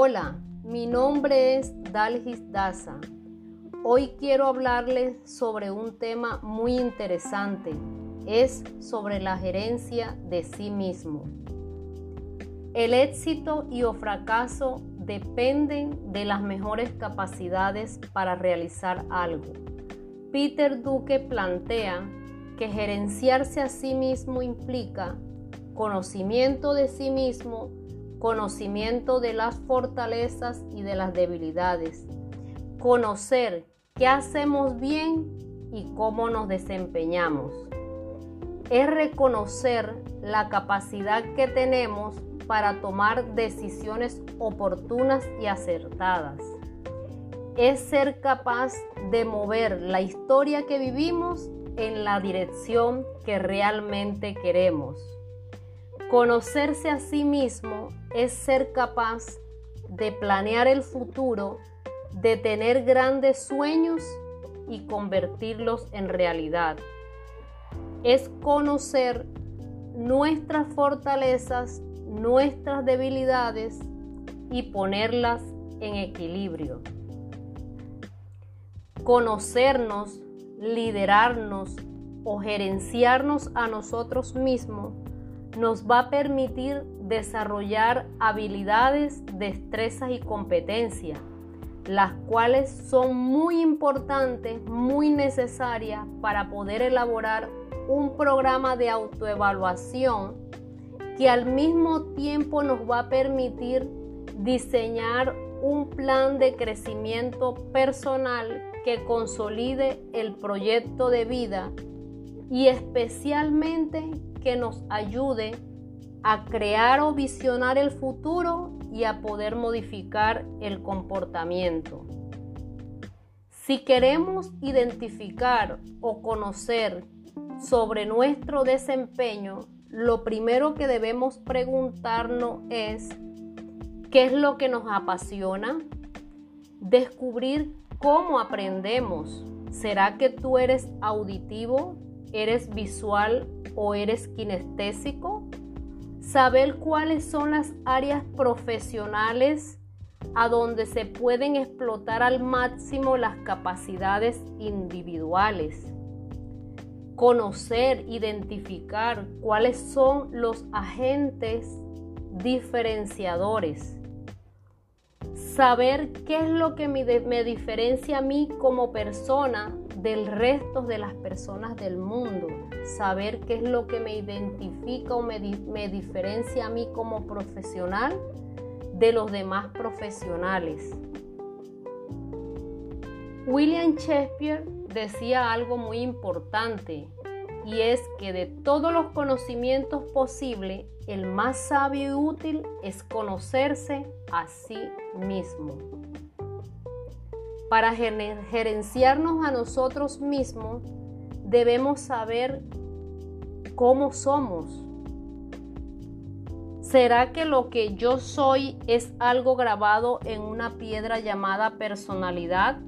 Hola, mi nombre es Dalgis Daza. Hoy quiero hablarles sobre un tema muy interesante. Es sobre la gerencia de sí mismo. El éxito y o fracaso dependen de las mejores capacidades para realizar algo. Peter Duque plantea que gerenciarse a sí mismo implica conocimiento de sí mismo, conocimiento de las fortalezas y de las debilidades, conocer qué hacemos bien y cómo nos desempeñamos. Es reconocer la capacidad que tenemos para tomar decisiones oportunas y acertadas. Es ser capaz de mover la historia que vivimos en la dirección que realmente queremos. Conocerse a sí mismo es ser capaz de planear el futuro, de tener grandes sueños y convertirlos en realidad. Es conocer nuestras fortalezas, nuestras debilidades y ponerlas en equilibrio. Conocernos liderarnos o gerenciarnos a nosotros mismos nos va a permitir desarrollar habilidades, destrezas y competencias, las cuales son muy importantes, muy necesarias para poder elaborar un programa de autoevaluación que al mismo tiempo nos va a permitir diseñar un plan de crecimiento personal que consolide el proyecto de vida y especialmente que nos ayude a crear o visionar el futuro y a poder modificar el comportamiento. Si queremos identificar o conocer sobre nuestro desempeño, lo primero que debemos preguntarnos es, ¿qué es lo que nos apasiona? Descubrir ¿Cómo aprendemos? ¿Será que tú eres auditivo, eres visual o eres kinestésico? Saber cuáles son las áreas profesionales a donde se pueden explotar al máximo las capacidades individuales. Conocer, identificar cuáles son los agentes diferenciadores saber qué es lo que me, diferencia a mí como persona del resto de las personas del mundo, saber qué es lo que me identifica o me, me diferencia a mí como profesional de los demás profesionales. William Shakespeare decía algo muy importante y es que de todos los conocimientos posibles, el más sabio y útil es conocerse a sí mismo. Para gerenciarnos a nosotros mismos, debemos saber cómo somos. ¿Será que lo que yo soy es algo grabado en una piedra llamada personalidad?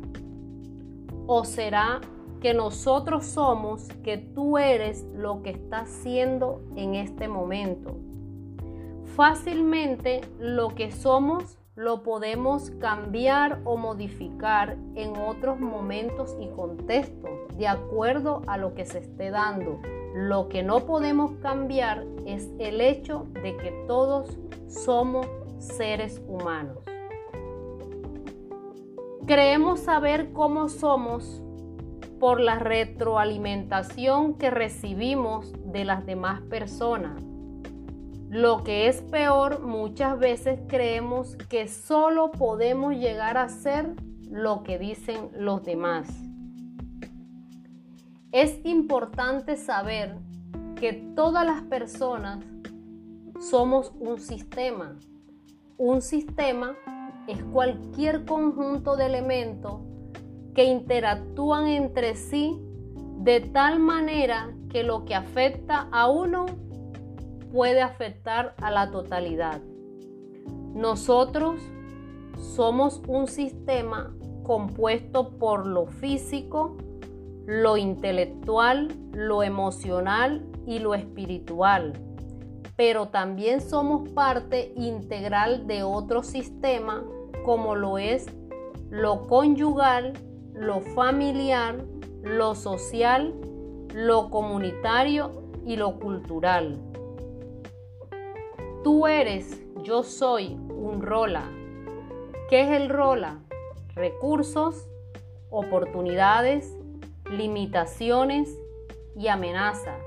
¿O será que nosotros somos, que tú eres lo que estás siendo en este momento. Fácilmente lo que somos lo podemos cambiar o modificar en otros momentos y contextos, de acuerdo a lo que se esté dando. Lo que no podemos cambiar es el hecho de que todos somos seres humanos. Creemos saber cómo somos por la retroalimentación que recibimos de las demás personas. Lo que es peor, muchas veces creemos que solo podemos llegar a ser lo que dicen los demás. Es importante saber que todas las personas somos un sistema. Un sistema es cualquier conjunto de elementos que interactúan entre sí de tal manera que lo que afecta a uno puede afectar a la totalidad. Nosotros somos un sistema compuesto por lo físico, lo intelectual, lo emocional y lo espiritual. pero también somos parte integral de otro sistema como lo es lo conyugal, lo familiar, lo social, lo comunitario y lo cultural. Tú eres, yo soy un rola. ¿Qué es el rola? Recursos, oportunidades, limitaciones y amenaza.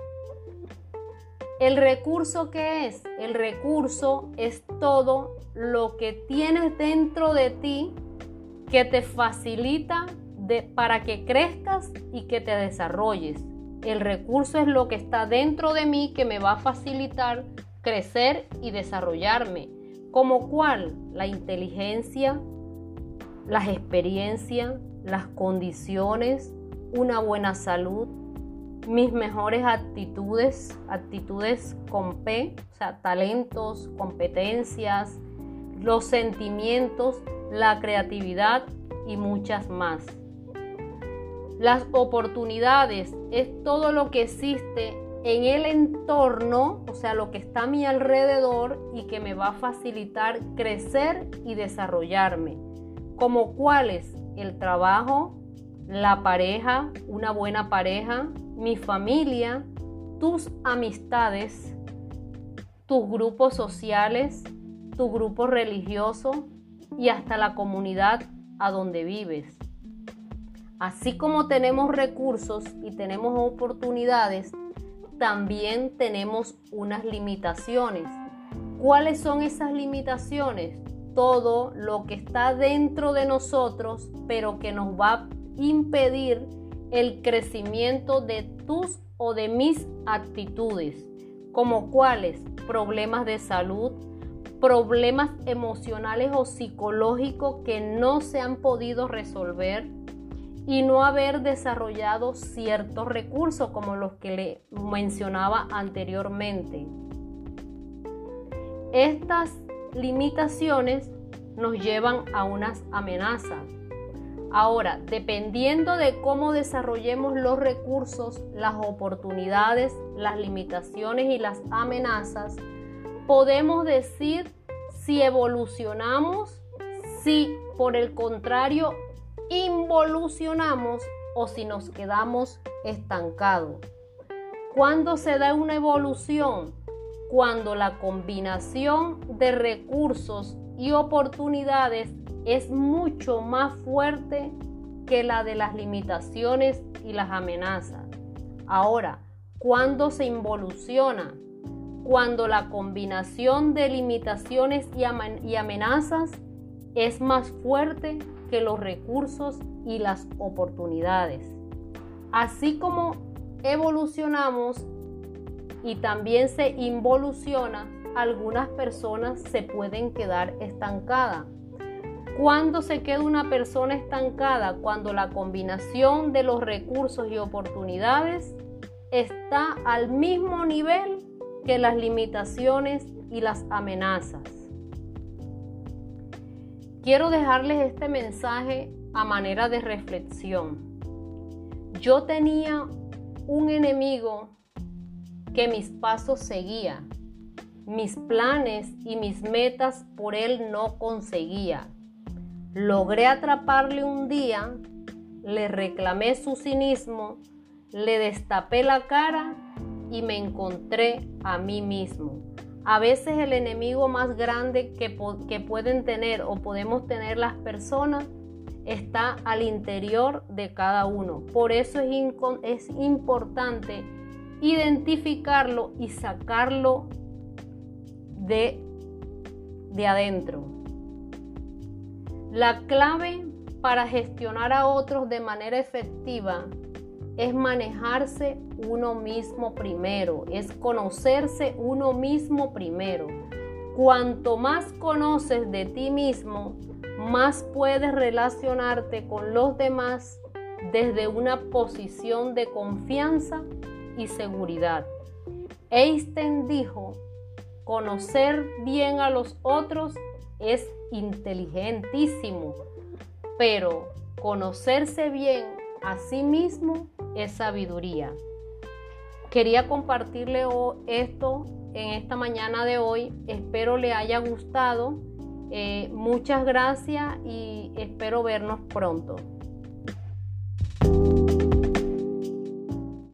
¿El recurso qué es? El recurso es todo lo que tienes dentro de ti que te facilita para que crezcas y que te desarrolles. El recurso es lo que está dentro de mí que me va a facilitar crecer y desarrollarme. ¿Como cuál? La inteligencia, las experiencias, las condiciones, una buena salud, mis mejores actitudes, actitudes con P, o sea, talentos, competencias, los sentimientos, la creatividad y muchas más. Las oportunidades es todo lo que existe en el entorno, o sea, lo que está a mi alrededor y que me va a facilitar crecer y desarrollarme. Como cuáles? El trabajo, la pareja, una buena pareja, mi familia, tus amistades, tus grupos sociales, tu grupo religioso y hasta la comunidad a donde vives. Así como tenemos recursos y tenemos oportunidades, también tenemos unas limitaciones. ¿Cuáles son esas limitaciones? Todo lo que está dentro de nosotros, pero que nos va a impedir el crecimiento de tus o de mis actitudes, como cuáles problemas de salud, problemas emocionales o psicológicos que no se han podido resolver, y no haber desarrollado ciertos recursos como los que le mencionaba anteriormente. Estas limitaciones nos llevan a unas amenazas. Ahora, dependiendo de cómo desarrollemos los recursos, las oportunidades, las limitaciones y las amenazas, podemos decir si evolucionamos, si por el contrario involucionamos o si nos quedamos estancados. ¿Cuándo se da una evolución? Cuando la combinación de recursos y oportunidades es mucho más fuerte que la de las limitaciones y las amenazas. Ahora, ¿cuándo se involuciona? Cuando la combinación de limitaciones y amenazas es más fuerte que los recursos y las oportunidades. Así como evolucionamos y también se involuciona, algunas personas se pueden quedar estancadas. ¿Cuándo se queda una persona estancada? Cuando la combinación de los recursos y oportunidades está al mismo nivel que las limitaciones y las amenazas. Quiero dejarles este mensaje a manera de reflexión. Yo tenía un enemigo que mis pasos seguía, mis planes y mis metas por él no conseguía. Logré atraparle un día, le reclamé su cinismo, le destapé la cara y me encontré a mí mismo. A veces el enemigo más grande que, pueden tener o podemos tener las personas está al interior de cada uno. Por eso es, es importante identificarlo y sacarlo de, de adentro. La clave para gestionar a otros de manera efectiva es manejarse uno mismo primero, es conocerse uno mismo primero. Cuanto más conoces de ti mismo, más puedes relacionarte con los demás desde una posición de confianza y seguridad. Einstein dijo, conocer bien a los otros es inteligentísimo, pero conocerse bien a sí mismo es sabiduría. Quería compartirle esto en esta mañana de hoy. Espero le haya gustado. Eh, muchas gracias y espero vernos pronto.